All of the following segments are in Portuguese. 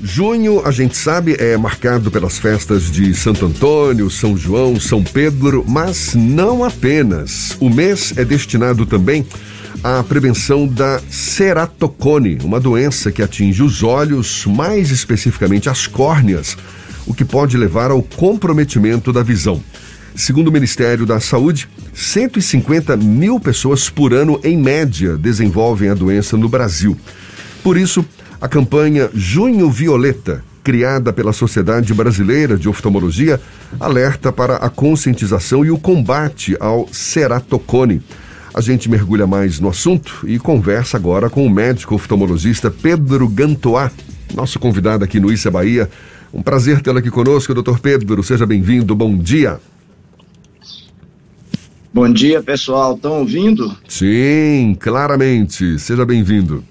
Junho, a gente sabe, é marcado pelas festas de Santo Antônio, São João, São Pedro, mas não apenas. O mês é destinado também à prevenção da ceratocone, uma doença que atinge os olhos, mais especificamente as córneas, o que pode levar ao comprometimento da visão. Segundo o Ministério da Saúde, 150 mil pessoas por ano, em média, desenvolvem a doença no Brasil. Por isso, a campanha Junho Violeta, criada pela Sociedade Brasileira de Oftalmologia, alerta para a conscientização e o combate ao ceratocone. A gente mergulha mais no assunto e conversa agora com o médico oftalmologista Pedro Gantoá, nosso convidado aqui no Issa Bahia. Um prazer tê-lo aqui conosco, doutor Pedro. Seja bem-vindo. Bom dia. Bom dia, pessoal. Estão ouvindo? Sim, claramente. Seja bem-vindo.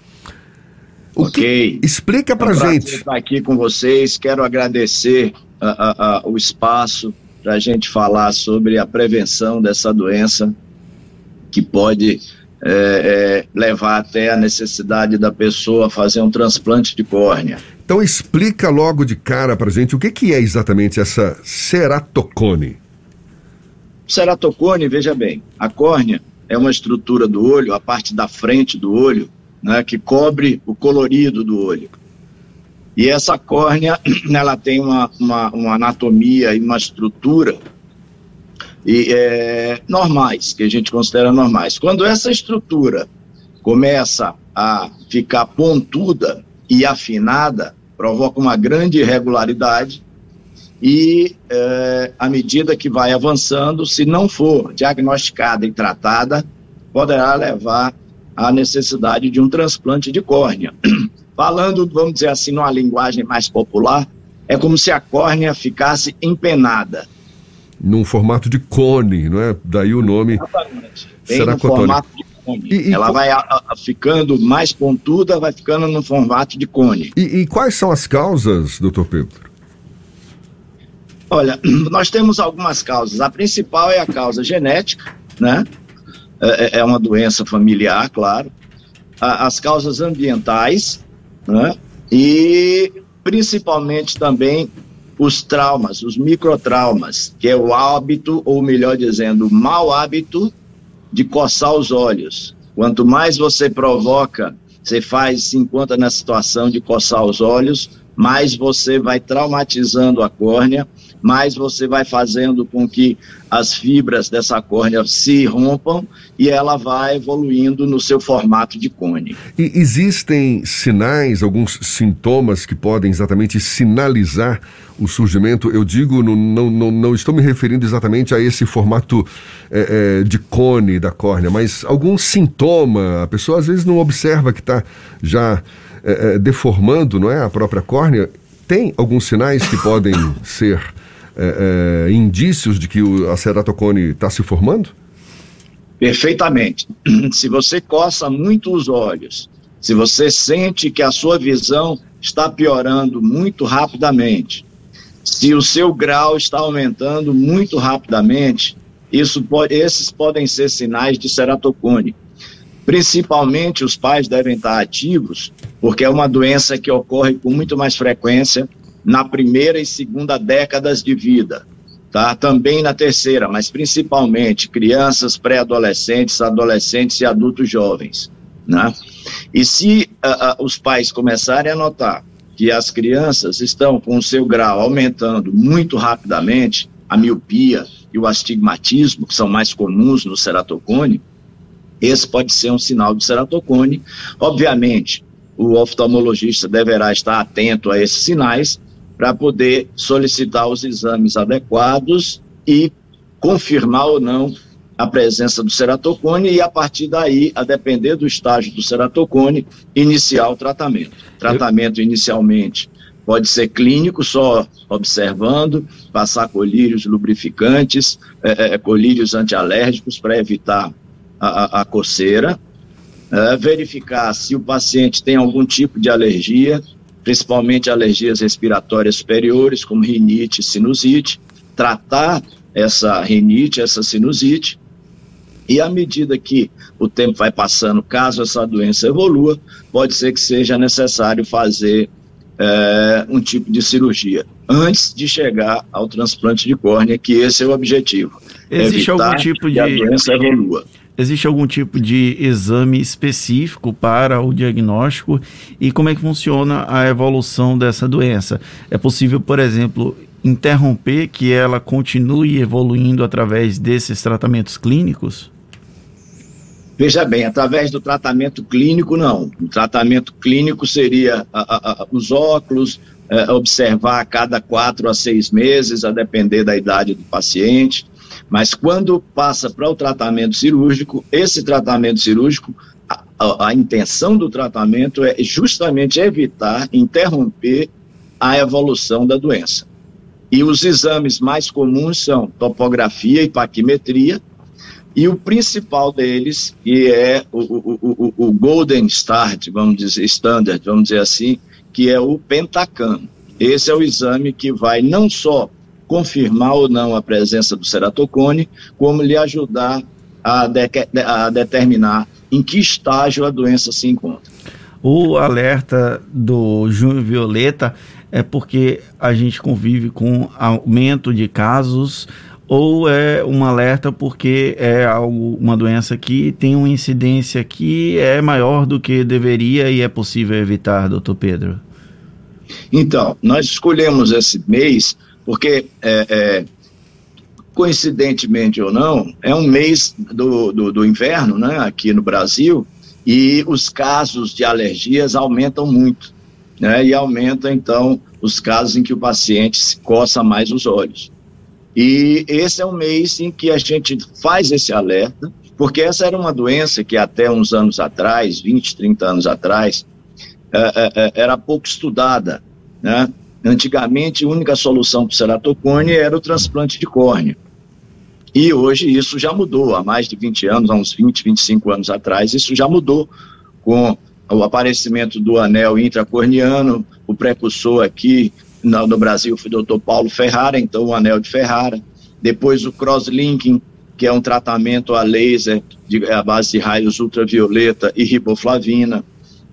O ok. Que... Explica pra é um gente. estar aqui com vocês. Quero agradecer uh, uh, uh, o espaço para a gente falar sobre a prevenção dessa doença que pode é, é, levar até a necessidade da pessoa fazer um transplante de córnea. Então explica logo de cara para gente o que, que é exatamente essa ceratocone. Ceratocone, veja bem, a córnea é uma estrutura do olho, a parte da frente do olho, né, que cobre o colorido do olho. E essa córnea, ela tem uma, uma, uma anatomia e uma estrutura e, é, normais, que a gente considera normais. Quando essa estrutura começa a ficar pontuda e afinada, provoca uma grande irregularidade e é, à medida que vai avançando, se não for diagnosticada e tratada, poderá levar à necessidade de um transplante de córnea. Falando, vamos dizer assim, numa linguagem mais popular, é como se a córnea ficasse empenada. Num formato de cone, não é? Daí o nome. Exatamente. Bem no formato de cone. E, e Ela vai a, a, ficando mais pontuda, vai ficando no formato de cone. E, e quais são as causas, doutor Pedro? Olha, nós temos algumas causas. A principal é a causa genética, né? É, é, é uma doença familiar, claro. As causas ambientais, né? E principalmente também os traumas, os microtraumas, que é o hábito, ou melhor dizendo, o mau hábito de coçar os olhos. Quanto mais você provoca, você faz, se encontra na situação de coçar os olhos, mais você vai traumatizando a córnea mais você vai fazendo com que as fibras dessa córnea se rompam e ela vai evoluindo no seu formato de cone. E existem sinais, alguns sintomas que podem exatamente sinalizar o surgimento? Eu digo, não, não, não estou me referindo exatamente a esse formato é, é, de cone da córnea, mas algum sintoma, a pessoa às vezes não observa que está já é, deformando não é, a própria córnea. Tem alguns sinais que podem ser é, indícios de que o, a ceratocone está se formando? Perfeitamente. Se você coça muito os olhos, se você sente que a sua visão está piorando muito rapidamente, se o seu grau está aumentando muito rapidamente, isso pode, esses podem ser sinais de ceratocone. Principalmente os pais devem estar ativos, porque é uma doença que ocorre com muito mais frequência na primeira e segunda décadas de vida, tá? Também na terceira, mas principalmente crianças, pré-adolescentes, adolescentes e adultos jovens, né? E se uh, uh, os pais começarem a notar que as crianças estão com o seu grau aumentando muito rapidamente, a miopia e o astigmatismo, que são mais comuns no ceratocone, esse pode ser um sinal de ceratocone. Obviamente, o oftalmologista deverá estar atento a esses sinais para poder solicitar os exames adequados e confirmar ou não a presença do ceratocone e a partir daí, a depender do estágio do ceratocone, iniciar o tratamento. Tratamento inicialmente pode ser clínico, só observando, passar colírios lubrificantes, é, colírios antialérgicos para evitar a, a, a coceira, é, verificar se o paciente tem algum tipo de alergia, principalmente alergias respiratórias superiores, como rinite e sinusite, tratar essa rinite, essa sinusite, e à medida que o tempo vai passando, caso essa doença evolua, pode ser que seja necessário fazer é, um tipo de cirurgia antes de chegar ao transplante de córnea, que esse é o objetivo. Existe algum tipo de a doença evolua. Existe algum tipo de exame específico para o diagnóstico e como é que funciona a evolução dessa doença? É possível, por exemplo, interromper que ela continue evoluindo através desses tratamentos clínicos? Veja bem, através do tratamento clínico, não. O tratamento clínico seria a, a, a, os óculos, é, observar a cada quatro a seis meses, a depender da idade do paciente. Mas quando passa para o tratamento cirúrgico, esse tratamento cirúrgico, a, a, a, intenção do tratamento é justamente evitar, interromper a evolução da doença. E os exames mais comuns são topografia e paquimetria, e o principal deles, que é o, o, o, o Golden Start, vamos dizer, Standard, vamos dizer assim, que é o Pentacam. Esse é o exame que vai não só confirmar ou não a presença do ceratocone, como lhe ajudar a, de, a determinar em que estágio a doença se encontra. O alerta do Junho Violeta é porque a gente convive com aumento de casos ou é um alerta porque é algo, uma doença que tem uma incidência que é maior do que deveria e é possível evitar, doutor Pedro? Então, nós escolhemos esse mês porque, é, é, coincidentemente ou não, é um mês do, do, do inverno né, aqui no Brasil e os casos de alergias aumentam muito. Né, e aumenta, então, os casos em que o paciente se coça mais os olhos. E esse é um mês em que a gente faz esse alerta, porque essa era uma doença que até uns anos atrás, 20, 30 anos atrás, é, é, é, era pouco estudada. Né? Antigamente, a única solução para o ceratocone era o transplante de córnea. E hoje isso já mudou, há mais de 20 anos, há uns 20, 25 anos atrás, isso já mudou com o aparecimento do anel intracorniano, o precursor aqui no, Brasil foi o doutor Paulo Ferrara, então o anel de Ferrara. Depois o crosslinking, que é um tratamento a laser de, a base de raios ultravioleta e riboflavina.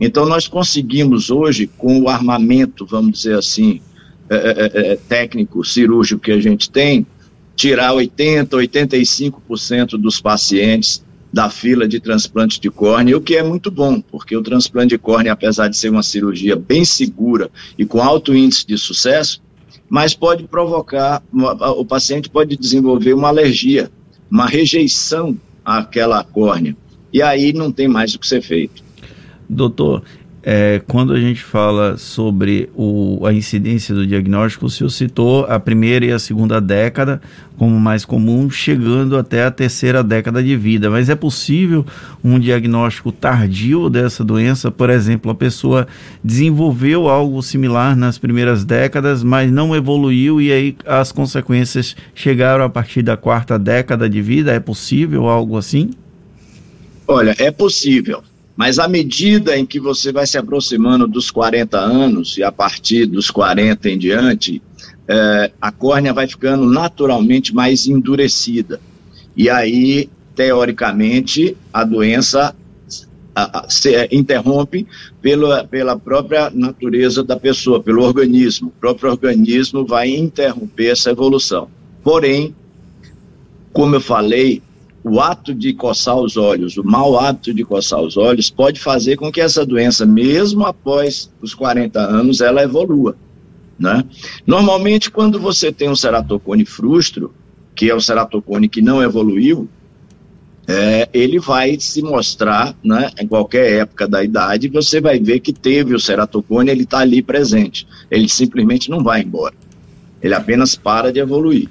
Então, nós conseguimos hoje, com o armamento, vamos dizer assim, é, é, é, técnico, cirúrgico que a gente tem, tirar 80%, 85% dos pacientes da fila de transplante de córnea, o que é muito bom, porque o transplante de córnea, apesar de ser uma cirurgia bem segura e com alto índice de sucesso, mas pode provocar, o paciente pode desenvolver uma alergia, uma rejeição àquela córnea, e aí não tem mais o que ser feito. Doutor, é, quando a gente fala sobre o, a incidência do diagnóstico, o senhor citou a primeira e a segunda década como mais comum, chegando até a terceira década de vida. Mas é possível um diagnóstico tardio dessa doença? Por exemplo, a pessoa desenvolveu algo similar nas primeiras décadas, mas não evoluiu e aí as consequências chegaram a partir da quarta década de vida? É possível algo assim? Olha, é possível mas à medida em que você vai se aproximando dos 40 anos, e a partir dos 40 em diante, é, a córnea vai ficando naturalmente mais endurecida. E aí, teoricamente, a doença a, a, se é, interrompe pela, pela própria natureza da pessoa, pelo organismo. O próprio organismo vai interromper essa evolução. Porém, como eu falei, o ato de coçar os olhos, o mau hábito de coçar os olhos, pode fazer com que essa doença, mesmo após os 40 anos, ela evolua. Né? Normalmente, quando você tem um ceratocone frustro, que é o ceratocone que não evoluiu, é, ele vai se mostrar, né, em qualquer época da idade, você vai ver que teve o ceratocone, ele está ali presente. Ele simplesmente não vai embora. Ele apenas para de evoluir.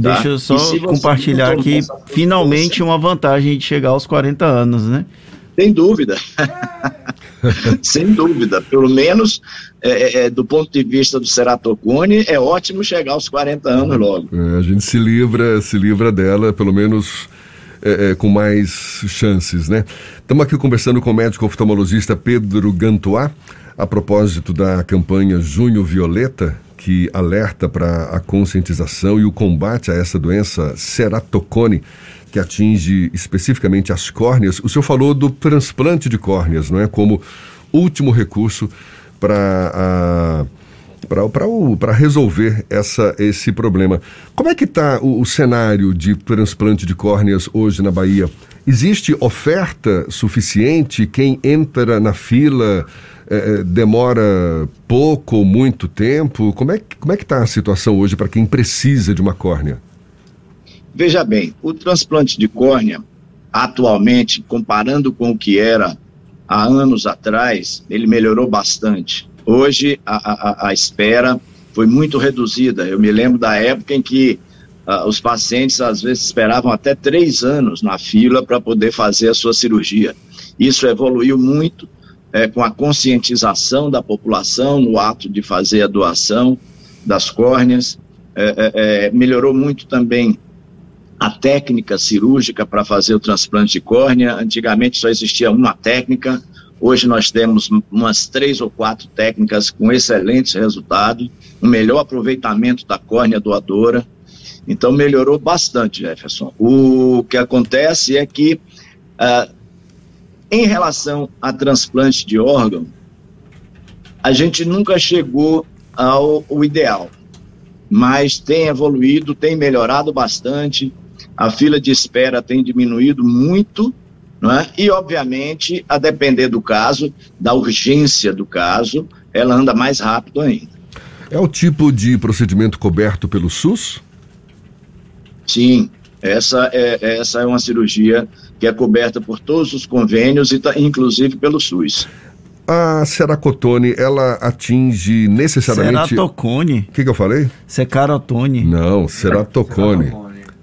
Tá? Deixa eu só compartilhar aqui, finalmente, uma vantagem de chegar aos 40 anos, né? Sem dúvida. Sem dúvida. Pelo menos é, é, é, do ponto de vista do ceratocone, é ótimo chegar aos 40 anos logo. É, a gente se livra, se livra dela, pelo menos é, é, com mais chances, né? Estamos aqui conversando com o médico oftalmologista Pedro Gantois, a propósito da campanha Junho Violeta, que alerta para a conscientização e o combate a essa doença ceratocone, que atinge especificamente as córneas. O senhor falou do transplante de córneas, não é? Como último recurso para para resolver essa, esse problema. Como é que está o, o, cenário de transplante de córneas hoje na Bahia? Existe oferta suficiente? Quem entra na fila é, demora pouco ou muito tempo? Como é, como é que está a situação hoje para quem precisa de uma córnea? Veja bem, o transplante de córnea, atualmente, comparando com o que era há anos atrás, ele melhorou bastante. Hoje, a, a, a espera foi muito reduzida. Eu me lembro da época em que uh, os pacientes, às vezes, esperavam até três anos na fila para poder fazer a sua cirurgia. Isso evoluiu muito é, com a conscientização da população no ato de fazer a doação das córneas. É, é, é melhorou muito também a técnica cirúrgica para fazer o transplante de córnea. Antigamente só existia uma técnica, hoje nós temos umas três ou quatro técnicas com excelentes resultados, um melhor aproveitamento da córnea doadora. Então melhorou bastante, Jefferson. O que acontece é que, uh, em relação a transplante de órgão, a gente nunca chegou ao, ao ideal, mas tem evoluído, tem melhorado bastante a fila de espera tem diminuído muito, é? e, obviamente, a depender do caso, da urgência do caso, ela anda mais rápido ainda. É o tipo de procedimento coberto pelo SUS? Sim, essa é, essa é uma cirurgia que é coberta por todos os convênios e tá, inclusive pelo SUS. A ceracotone, ela atinge necessariamente... Ceratocone. O que, que eu falei? Secarotone. Não, ceratocone.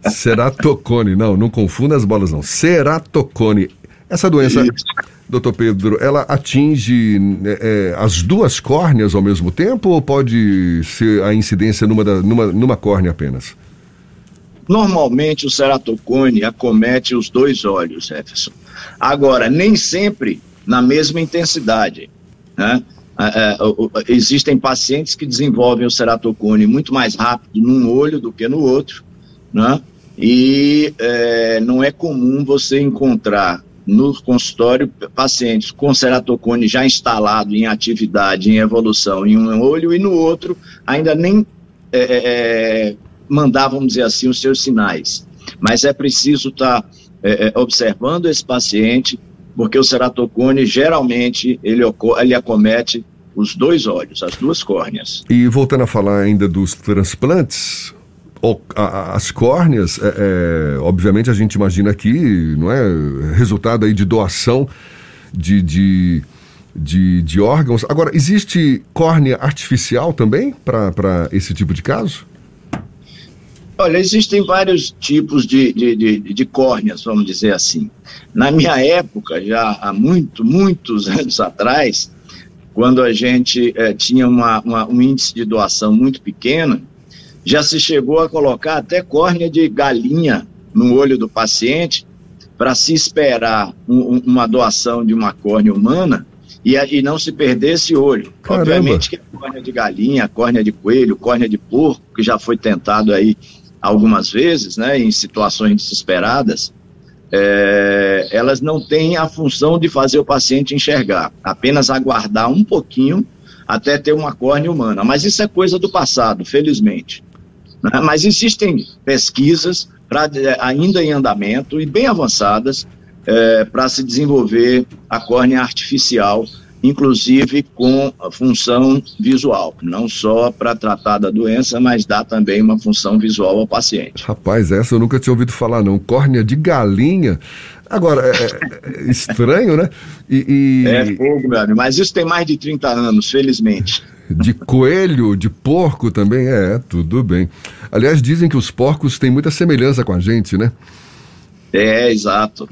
Ceratocone, não, não confunda as bolas não. Ceratocone. Essa doença, Isso. doutor Pedro, ela atinge é, é, as duas córneas ao mesmo tempo ou pode ser a incidência numa, da, numa, numa córnea apenas? Normalmente o ceratocone acomete os dois olhos, Jefferson. Agora, nem sempre na mesma intensidade. Né? É, é, existem pacientes que desenvolvem o ceratocone muito mais rápido num olho do que no outro né? E é, não é comum você encontrar no consultório pacientes com ceratocone já instalado em atividade, em evolução, em um olho e no outro ainda nem é, é, é mandar, vamos dizer assim, os seus sinais. Mas é preciso estar tá, é, é, observando esse paciente, porque o ceratocone geralmente ele, ele acomete os dois olhos, as duas córneas. E voltando a falar ainda dos transplantes, as córneas, é, é, obviamente a gente imagina aqui, não é, resultado aí de doação de, de, de, de órgãos. Agora, existe córnea artificial também para esse tipo de caso? Olha, existem vários tipos de, de, de, de, córneas, vamos dizer assim. Na minha época, já há muito, muitos anos atrás, quando a gente é, tinha uma, uma, um índice de doação muito pequeno, já se chegou a colocar até córnea de galinha no olho do paciente para se esperar um, uma doação de uma córnea humana e, e não se perder esse olho. Caramba. Obviamente que a córnea de galinha, a córnea de coelho, córnea de porco, que já foi tentado aí algumas vezes, né, em situações desesperadas, é, elas não têm a função de fazer o paciente enxergar, apenas aguardar um pouquinho até ter uma córnea humana. Mas isso é coisa do passado, felizmente. Né? Mas existem pesquisas pra, eh, ainda em andamento e bem avançadas é, para se desenvolver a córnea artificial, inclusive com função visual, não só para tratar da doença, mas dá também uma função visual ao paciente. Rapaz, essa eu nunca tinha ouvido falar não. Córnea de galinha. Agora, é, é, é estranho, né? E, e... É fogo, meu amigo, mas isso tem mais de 30 anos, felizmente de coelho, de porco também? É, tudo bem. Aliás, dizem que os porcos têm muita semelhança com a gente, né? É, exato.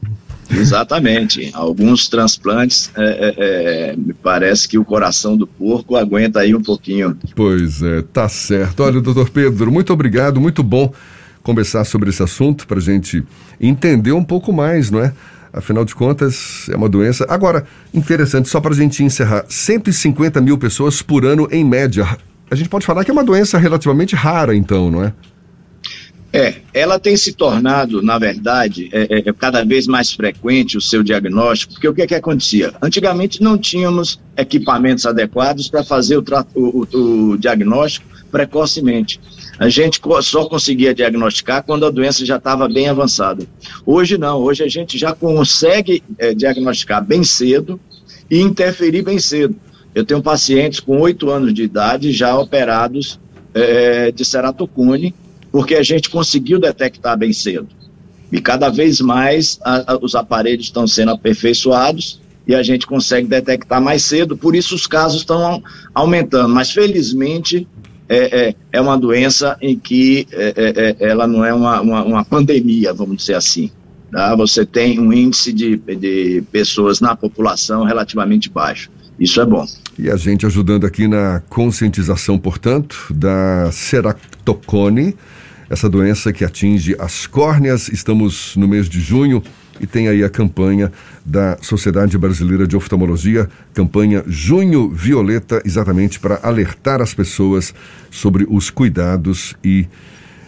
Exatamente. Alguns transplantes, é, é, é, me parece que o coração do porco aguenta aí um pouquinho. Pois é, tá certo. Olha, doutor Pedro, muito obrigado, muito bom conversar sobre esse assunto para gente entender um pouco mais, não é? Afinal de contas, é uma doença. Agora, interessante, só para a gente encerrar: 150 mil pessoas por ano em média. A gente pode falar que é uma doença relativamente rara, então, não é? É, ela tem se tornado, na verdade, é, é, é cada vez mais frequente o seu diagnóstico, porque o que, é que acontecia? Antigamente não tínhamos equipamentos adequados para fazer o, o, o, diagnóstico precocemente. A gente só conseguia diagnosticar quando a doença já estava bem avançada. Hoje não, hoje a gente já consegue é, diagnosticar bem cedo e interferir bem cedo. Eu tenho pacientes com oito anos de idade já operados é, de ceratocone, porque a gente conseguiu detectar bem cedo. E cada vez mais a, a, os aparelhos estão sendo aperfeiçoados e a gente consegue detectar mais cedo, por isso os casos estão aumentando. Mas felizmente é, é, é uma doença em que é, é, é, ela não é uma, uma, uma, pandemia, vamos dizer assim. Tá? Você tem um índice de, de pessoas na população relativamente baixo. Isso é bom. E a gente ajudando aqui na conscientização, portanto, da ceratocone, essa doença que atinge as córneas. Estamos no mês de junho e tem aí a campanha da Sociedade Brasileira de Oftalmologia, campanha Junho Violeta, exatamente para alertar as pessoas sobre os cuidados e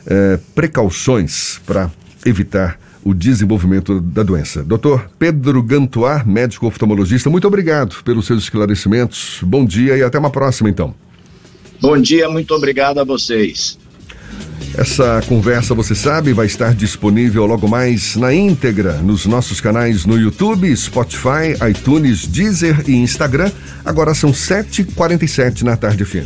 eh, precauções para evitar o desenvolvimento da doença. Doutor Pedro Gantuar, médico oftalmologista, muito obrigado pelos seus esclarecimentos. Bom dia e até uma próxima, então. Bom dia, muito obrigado a vocês. Essa conversa, você sabe, vai estar disponível logo mais na íntegra nos nossos canais no YouTube, Spotify, iTunes, Deezer e Instagram. Agora são 7h47 na tarde fim.